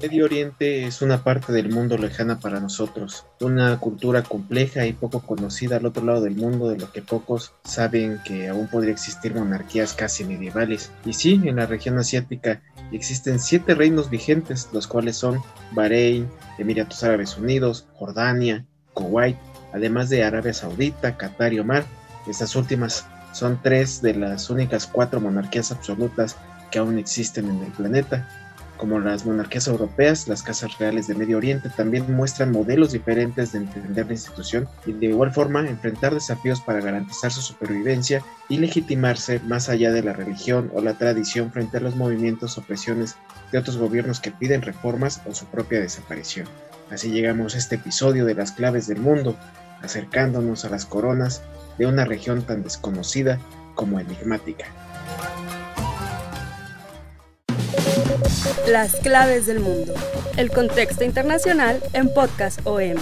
Medio Oriente es una parte del mundo lejana para nosotros, una cultura compleja y poco conocida al otro lado del mundo de lo que pocos saben que aún podría existir monarquías casi medievales. Y sí, en la región asiática existen siete reinos vigentes, los cuales son Bahrein, Emiratos Árabes Unidos, Jordania, Kuwait, además de Arabia Saudita, Qatar y Omar. Estas últimas son tres de las únicas cuatro monarquías absolutas que aún existen en el planeta. Como las monarquías europeas, las casas reales de Medio Oriente también muestran modelos diferentes de entender la institución y de igual forma enfrentar desafíos para garantizar su supervivencia y legitimarse más allá de la religión o la tradición frente a los movimientos o presiones de otros gobiernos que piden reformas o su propia desaparición. Así llegamos a este episodio de las claves del mundo, acercándonos a las coronas de una región tan desconocida como enigmática. Las claves del mundo. El contexto internacional en Podcast OM.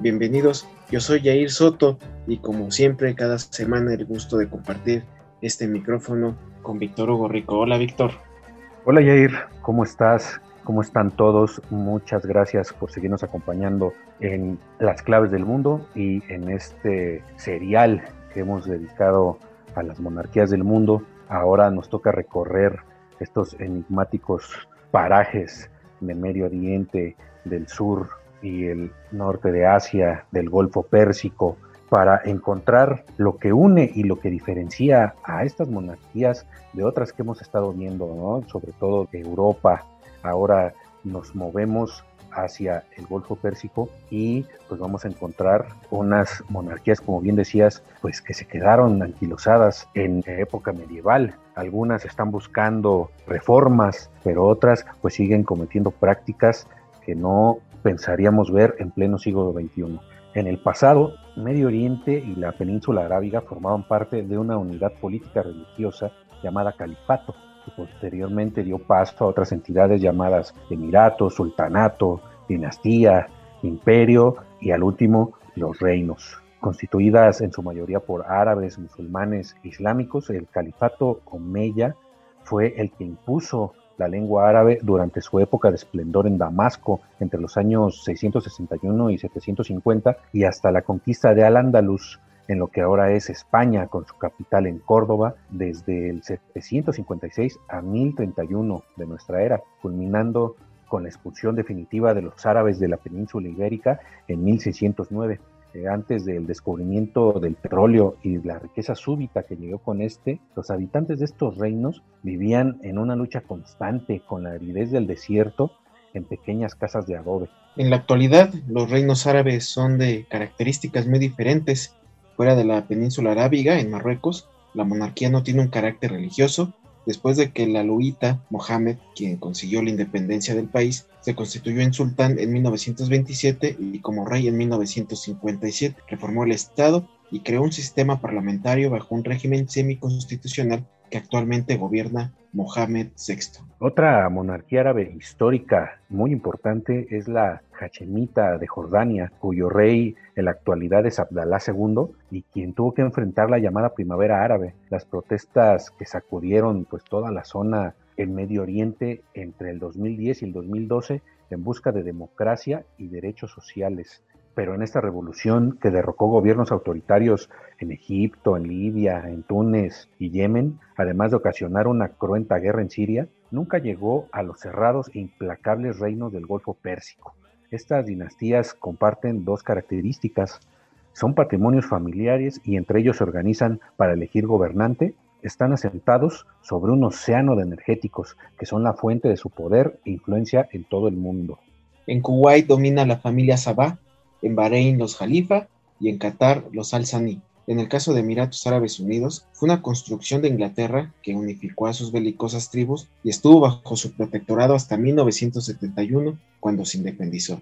Bienvenidos, yo soy Yair Soto y como siempre cada semana el gusto de compartir este micrófono con Víctor Hugo Rico. Hola Víctor. Hola Yair, ¿cómo estás? ¿Cómo están todos? Muchas gracias por seguirnos acompañando en Las Claves del Mundo y en este serial que hemos dedicado a las monarquías del mundo. Ahora nos toca recorrer estos enigmáticos parajes de Medio Oriente, del sur y el norte de Asia, del Golfo Pérsico, para encontrar lo que une y lo que diferencia a estas monarquías de otras que hemos estado viendo, ¿no? sobre todo de Europa. Ahora nos movemos hacia el Golfo Pérsico y pues vamos a encontrar unas monarquías, como bien decías, pues que se quedaron anquilosadas en época medieval. Algunas están buscando reformas, pero otras pues siguen cometiendo prácticas que no pensaríamos ver en pleno siglo XXI. En el pasado, Medio Oriente y la península arábiga formaban parte de una unidad política religiosa llamada califato, posteriormente dio paso a otras entidades llamadas emirato, sultanato, dinastía, imperio y al último los reinos. Constituidas en su mayoría por árabes, musulmanes, islámicos, el califato omeya fue el que impuso la lengua árabe durante su época de esplendor en Damasco entre los años 661 y 750 y hasta la conquista de Al-Ándalus en lo que ahora es España con su capital en Córdoba desde el 756 a 1031 de nuestra era, culminando con la expulsión definitiva de los árabes de la península ibérica en 1609. Eh, antes del descubrimiento del petróleo y la riqueza súbita que llegó con este, los habitantes de estos reinos vivían en una lucha constante con la aridez del desierto en pequeñas casas de adobe. En la actualidad, los reinos árabes son de características muy diferentes. Fuera de la península arábiga, en Marruecos, la monarquía no tiene un carácter religioso, después de que el aluita Mohammed, quien consiguió la independencia del país, se constituyó en sultán en 1927 y como rey en 1957. Reformó el Estado y creó un sistema parlamentario bajo un régimen semiconstitucional que actualmente gobierna Mohammed VI. Otra monarquía árabe histórica muy importante es la Hachemita de Jordania, cuyo rey en la actualidad es Abdalá II y quien tuvo que enfrentar la llamada primavera árabe, las protestas que sacudieron pues toda la zona en Medio Oriente entre el 2010 y el 2012 en busca de democracia y derechos sociales pero en esta revolución que derrocó gobiernos autoritarios en Egipto, en Libia, en Túnez y Yemen, además de ocasionar una cruenta guerra en Siria, nunca llegó a los cerrados e implacables reinos del Golfo Pérsico. Estas dinastías comparten dos características. Son patrimonios familiares y entre ellos se organizan para elegir gobernante. Están asentados sobre un océano de energéticos que son la fuente de su poder e influencia en todo el mundo. En Kuwait domina la familia Sabah, en Bahrein los Jalifa y en Qatar los Al-Sani. En el caso de Emiratos Árabes Unidos, fue una construcción de Inglaterra que unificó a sus belicosas tribus y estuvo bajo su protectorado hasta 1971, cuando se independizó.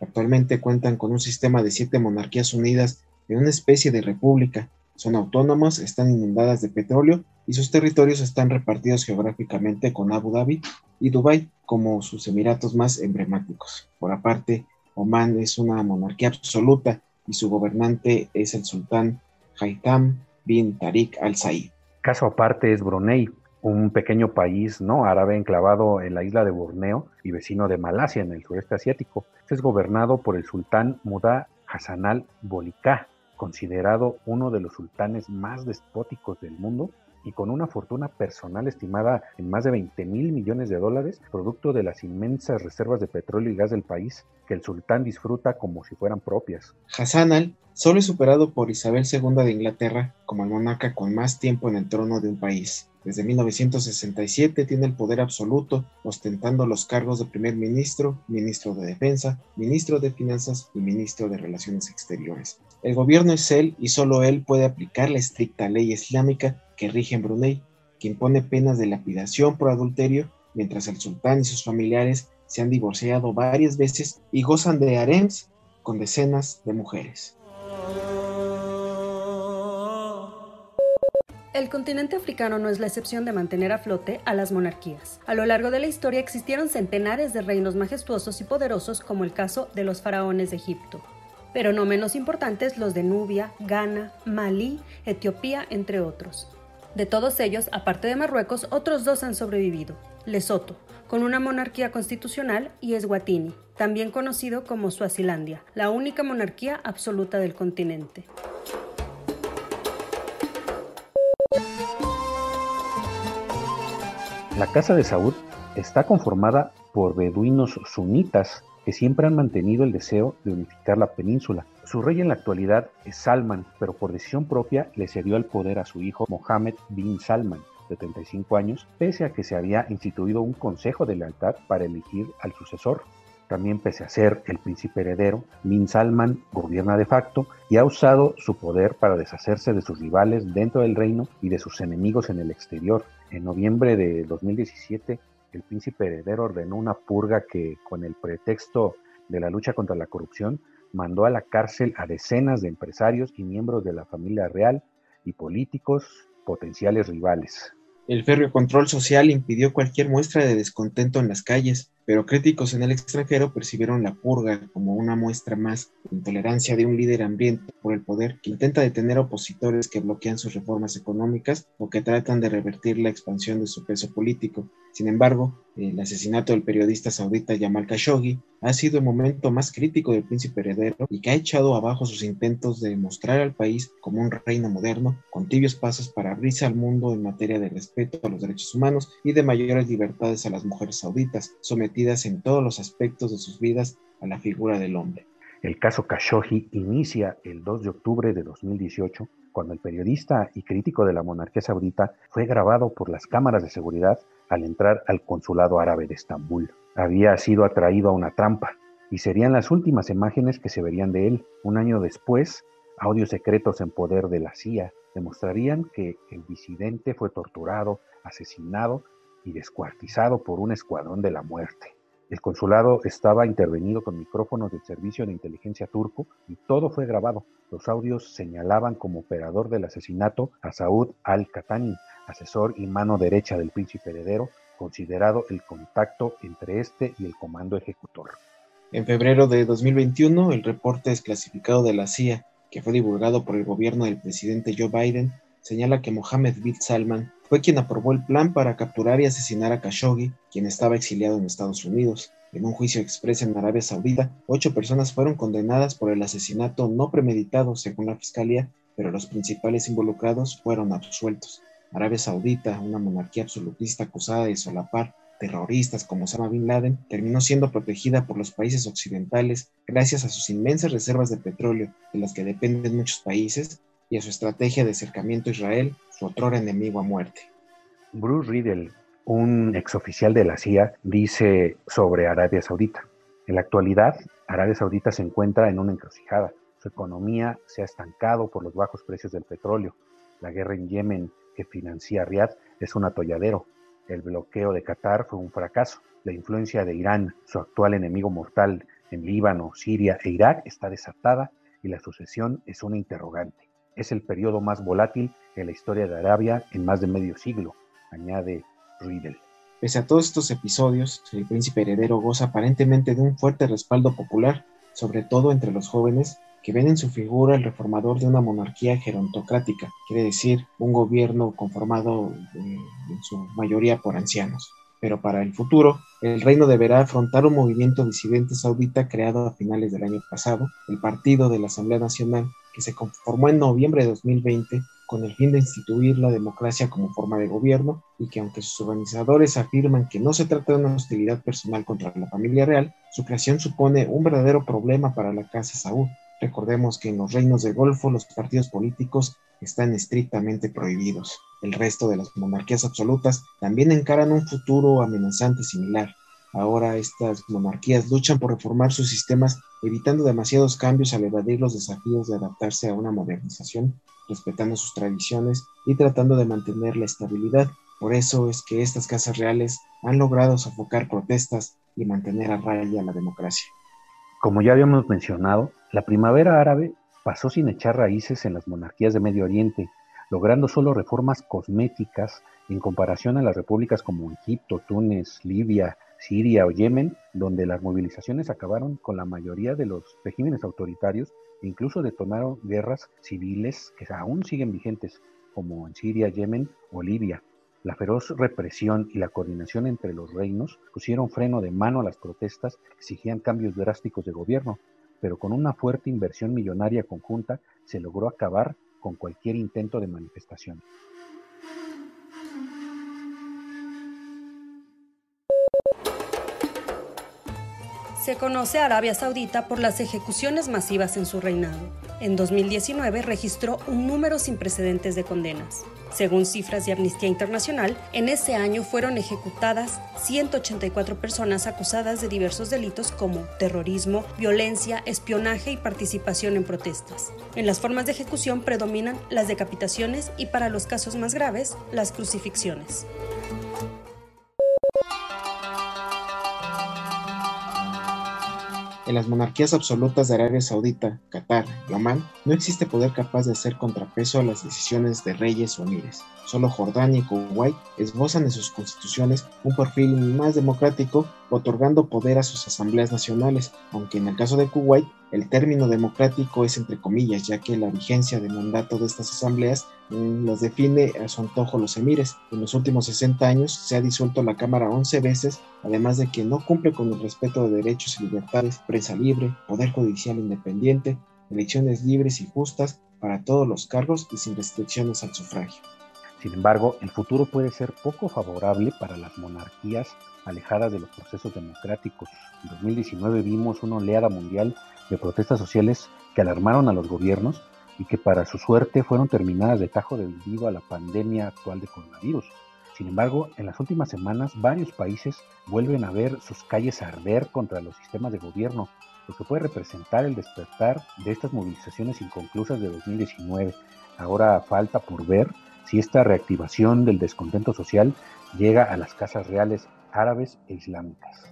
Actualmente cuentan con un sistema de siete monarquías unidas en una especie de república. Son autónomas, están inundadas de petróleo y sus territorios están repartidos geográficamente con Abu Dhabi y Dubái como sus emiratos más emblemáticos. Por aparte, Omán es una monarquía absoluta y su gobernante es el sultán Haitham bin Tariq al-Said. Caso aparte es Brunei, un pequeño país no árabe enclavado en la isla de Borneo y vecino de Malasia en el sureste asiático. es gobernado por el sultán Muda Hassan al-Bolika, considerado uno de los sultanes más despóticos del mundo y con una fortuna personal estimada en más de 20 mil millones de dólares, producto de las inmensas reservas de petróleo y gas del país que el sultán disfruta como si fueran propias. Hassan al solo es superado por Isabel II de Inglaterra como el monarca con más tiempo en el trono de un país. Desde 1967 tiene el poder absoluto, ostentando los cargos de primer ministro, ministro de defensa, ministro de finanzas y ministro de relaciones exteriores. El gobierno es él y solo él puede aplicar la estricta ley islámica que rige en Brunei, que impone penas de lapidación por adulterio, mientras el sultán y sus familiares se han divorciado varias veces y gozan de harems con decenas de mujeres. El continente africano no es la excepción de mantener a flote a las monarquías. A lo largo de la historia existieron centenares de reinos majestuosos y poderosos como el caso de los faraones de Egipto, pero no menos importantes los de Nubia, Ghana, Malí, Etiopía, entre otros. De todos ellos, aparte de Marruecos, otros dos han sobrevivido. Lesoto, con una monarquía constitucional, y Eswatini, también conocido como Suazilandia, la única monarquía absoluta del continente. La Casa de Saud está conformada por beduinos sunitas que siempre han mantenido el deseo de unificar la península. Su rey en la actualidad es Salman, pero por decisión propia le cedió el poder a su hijo Mohammed bin Salman, de 35 años, pese a que se había instituido un consejo de lealtad para elegir al sucesor. También pese a ser el príncipe heredero, bin Salman gobierna de facto y ha usado su poder para deshacerse de sus rivales dentro del reino y de sus enemigos en el exterior, en noviembre de 2017, el príncipe heredero ordenó una purga que, con el pretexto de la lucha contra la corrupción, mandó a la cárcel a decenas de empresarios y miembros de la familia real y políticos potenciales rivales. El férreo control social impidió cualquier muestra de descontento en las calles, pero críticos en el extranjero percibieron la purga como una muestra más de intolerancia de un líder hambriento por el poder que intenta detener opositores que bloquean sus reformas económicas o que tratan de revertir la expansión de su peso político. Sin embargo, el asesinato del periodista saudita Jamal Khashoggi ha sido el momento más crítico del príncipe heredero y que ha echado abajo sus intentos de mostrar al país como un reino moderno, con tibios pasos para abrirse al mundo en materia de respeto a los derechos humanos y de mayores libertades a las mujeres sauditas, en todos los aspectos de sus vidas a la figura del hombre. El caso Khashoggi inicia el 2 de octubre de 2018 cuando el periodista y crítico de la monarquía saudita fue grabado por las cámaras de seguridad al entrar al consulado árabe de Estambul. Había sido atraído a una trampa y serían las últimas imágenes que se verían de él. Un año después, audios secretos en poder de la CIA demostrarían que el disidente fue torturado, asesinado y descuartizado por un escuadrón de la muerte. El consulado estaba intervenido con micrófonos del servicio de inteligencia turco y todo fue grabado. Los audios señalaban como operador del asesinato a Saud al-Katani, asesor y mano derecha del príncipe heredero, considerado el contacto entre este y el comando ejecutor. En febrero de 2021, el reporte desclasificado de la CIA, que fue divulgado por el gobierno del presidente Joe Biden, señala que Mohammed bin Salman fue quien aprobó el plan para capturar y asesinar a Khashoggi, quien estaba exiliado en Estados Unidos. En un juicio expreso en Arabia Saudita, ocho personas fueron condenadas por el asesinato no premeditado, según la fiscalía, pero los principales involucrados fueron absueltos. Arabia Saudita, una monarquía absolutista acusada de solapar terroristas como Osama Bin Laden, terminó siendo protegida por los países occidentales gracias a sus inmensas reservas de petróleo, de las que dependen muchos países, y a su estrategia de acercamiento a Israel, su otro enemigo a muerte. Bruce Riddle, un exoficial de la CIA, dice sobre Arabia Saudita. En la actualidad, Arabia Saudita se encuentra en una encrucijada. Su economía se ha estancado por los bajos precios del petróleo. La guerra en Yemen que financia Riad es un atolladero. El bloqueo de Qatar fue un fracaso. La influencia de Irán, su actual enemigo mortal en Líbano, Siria e Irak, está desatada y la sucesión es una interrogante. Es el periodo más volátil en la historia de Arabia en más de medio siglo, añade Riedel. Pese a todos estos episodios, el príncipe heredero goza aparentemente de un fuerte respaldo popular, sobre todo entre los jóvenes que ven en su figura el reformador de una monarquía gerontocrática, quiere decir un gobierno conformado eh, en su mayoría por ancianos. Pero para el futuro, el reino deberá afrontar un movimiento disidente saudita creado a finales del año pasado, el Partido de la Asamblea Nacional, que se conformó en noviembre de 2020 con el fin de instituir la democracia como forma de gobierno y que aunque sus organizadores afirman que no se trata de una hostilidad personal contra la familia real, su creación supone un verdadero problema para la Casa Saúd, Recordemos que en los reinos del Golfo los partidos políticos están estrictamente prohibidos. El resto de las monarquías absolutas también encaran un futuro amenazante similar. Ahora estas monarquías luchan por reformar sus sistemas, evitando demasiados cambios al evadir los desafíos de adaptarse a una modernización, respetando sus tradiciones y tratando de mantener la estabilidad. Por eso es que estas casas reales han logrado sofocar protestas y mantener a raya la democracia. Como ya habíamos mencionado, la primavera árabe pasó sin echar raíces en las monarquías de Medio Oriente, logrando solo reformas cosméticas en comparación a las repúblicas como Egipto, Túnez, Libia, Siria o Yemen, donde las movilizaciones acabaron con la mayoría de los regímenes autoritarios e incluso detonaron guerras civiles que aún siguen vigentes, como en Siria, Yemen o Libia. La feroz represión y la coordinación entre los reinos pusieron freno de mano a las protestas que exigían cambios drásticos de gobierno, pero con una fuerte inversión millonaria conjunta se logró acabar con cualquier intento de manifestación. Se conoce a Arabia Saudita por las ejecuciones masivas en su reinado. En 2019 registró un número sin precedentes de condenas. Según cifras de Amnistía Internacional, en ese año fueron ejecutadas 184 personas acusadas de diversos delitos como terrorismo, violencia, espionaje y participación en protestas. En las formas de ejecución predominan las decapitaciones y para los casos más graves, las crucifixiones. En las monarquías absolutas de Arabia Saudita, Qatar y Omán, no existe poder capaz de hacer contrapeso a las decisiones de reyes o emires. Solo Jordania y Kuwait esbozan en sus constituciones un perfil más democrático, otorgando poder a sus asambleas nacionales, aunque en el caso de Kuwait el término democrático es entre comillas, ya que la vigencia de mandato de estas asambleas mm, las define a su antojo los emires. En los últimos 60 años se ha disuelto la Cámara 11 veces, además de que no cumple con el respeto de derechos y libertades, prensa libre, poder judicial independiente, elecciones libres y justas para todos los cargos y sin restricciones al sufragio. Sin embargo, el futuro puede ser poco favorable para las monarquías alejadas de los procesos democráticos. En 2019 vimos una oleada mundial de protestas sociales que alarmaron a los gobiernos y que para su suerte fueron terminadas de tajo debido a la pandemia actual de coronavirus. Sin embargo, en las últimas semanas varios países vuelven a ver sus calles arder contra los sistemas de gobierno, lo que puede representar el despertar de estas movilizaciones inconclusas de 2019. Ahora falta por ver si esta reactivación del descontento social llega a las casas reales árabes e islámicas.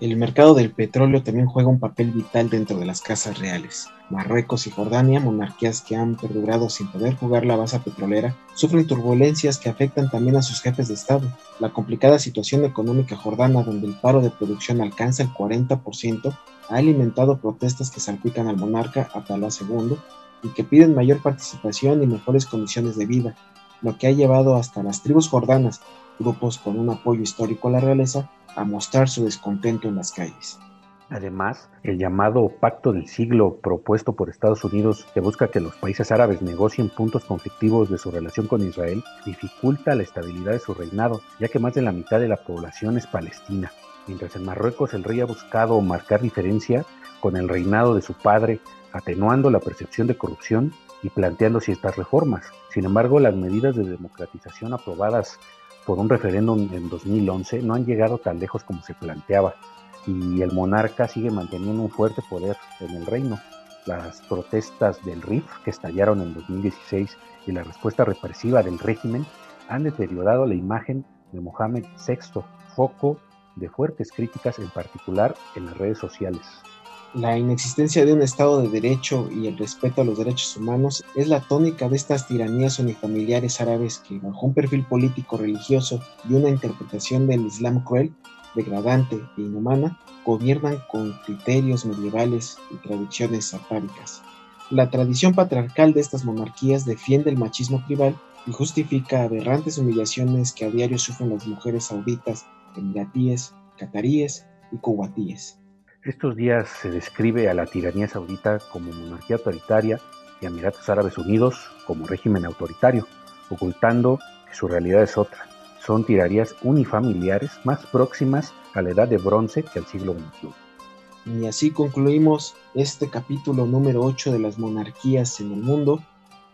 El mercado del petróleo también juega un papel vital dentro de las casas reales. Marruecos y Jordania, monarquías que han perdurado sin poder jugar la base petrolera, sufren turbulencias que afectan también a sus jefes de Estado. La complicada situación económica jordana, donde el paro de producción alcanza el 40%, ha alimentado protestas que salpican al monarca Abdalá II y que piden mayor participación y mejores condiciones de vida, lo que ha llevado hasta las tribus jordanas, grupos con un apoyo histórico a la realeza, a mostrar su descontento en las calles. Además, el llamado Pacto del Siglo propuesto por Estados Unidos, que busca que los países árabes negocien puntos conflictivos de su relación con Israel, dificulta la estabilidad de su reinado, ya que más de la mitad de la población es palestina. Mientras en Marruecos el rey ha buscado marcar diferencia con el reinado de su padre, atenuando la percepción de corrupción y planteando ciertas reformas. Sin embargo, las medidas de democratización aprobadas por un referéndum en 2011 no han llegado tan lejos como se planteaba. y el monarca sigue manteniendo un fuerte poder en el reino. Las protestas del RIF que estallaron en 2016 y la respuesta represiva del régimen han deteriorado la imagen de Mohamed VI, foco de fuertes críticas en particular en las redes sociales. La inexistencia de un Estado de Derecho y el respeto a los derechos humanos es la tónica de estas tiranías unifamiliares árabes que, bajo un perfil político religioso y una interpretación del Islam cruel, degradante e inhumana, gobiernan con criterios medievales y tradiciones satáricas. La tradición patriarcal de estas monarquías defiende el machismo tribal y justifica aberrantes humillaciones que a diario sufren las mujeres sauditas, emiratíes, cataríes y cubatíes. Estos días se describe a la tiranía saudita como monarquía autoritaria y a Emiratos Árabes Unidos como régimen autoritario, ocultando que su realidad es otra. Son tiranías unifamiliares más próximas a la edad de bronce que al siglo XXI. Y así concluimos este capítulo número 8 de las monarquías en el mundo,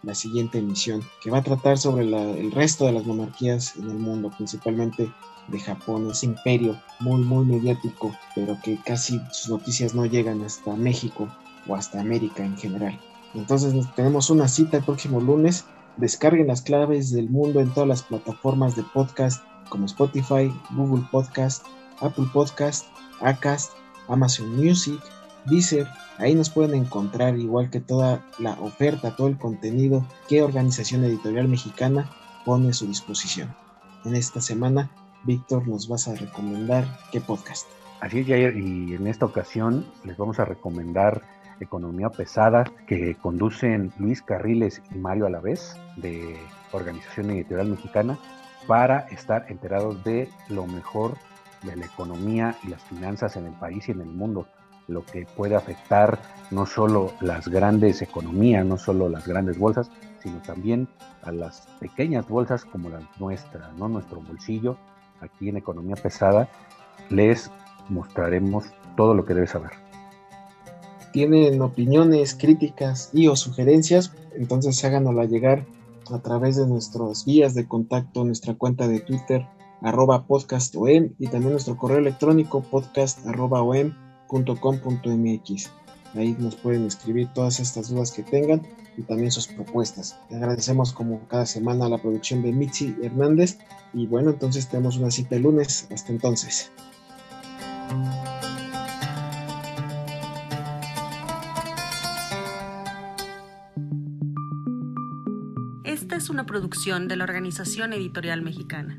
la siguiente emisión, que va a tratar sobre el resto de las monarquías en el mundo, principalmente de Japón, ese imperio muy, muy mediático, pero que casi sus noticias no llegan hasta México o hasta América en general. Entonces tenemos una cita el próximo lunes. Descarguen las claves del mundo en todas las plataformas de podcast como Spotify, Google Podcast, Apple Podcast, Acast, Amazon Music, Deezer. Ahí nos pueden encontrar igual que toda la oferta, todo el contenido que Organización Editorial Mexicana pone a su disposición. En esta semana Víctor, nos vas a recomendar qué podcast. Así es, Jair, y en esta ocasión les vamos a recomendar Economía Pesada, que conducen Luis Carriles y Mario Alavés, de Organización Editorial Mexicana, para estar enterados de lo mejor de la economía y las finanzas en el país y en el mundo, lo que puede afectar no solo las grandes economías, no solo las grandes bolsas, sino también a las pequeñas bolsas como la nuestra, ¿no? nuestro bolsillo aquí en Economía Pesada, les mostraremos todo lo que debes saber. Tienen opiniones, críticas y o sugerencias, entonces háganosla llegar a través de nuestras vías de contacto, nuestra cuenta de Twitter, arroba podcastom y también nuestro correo electrónico podcast arroba Ahí nos pueden escribir todas estas dudas que tengan y también sus propuestas. Le agradecemos como cada semana la producción de Mitzi Hernández y bueno, entonces tenemos una cita el lunes. Hasta entonces. Esta es una producción de la Organización Editorial Mexicana.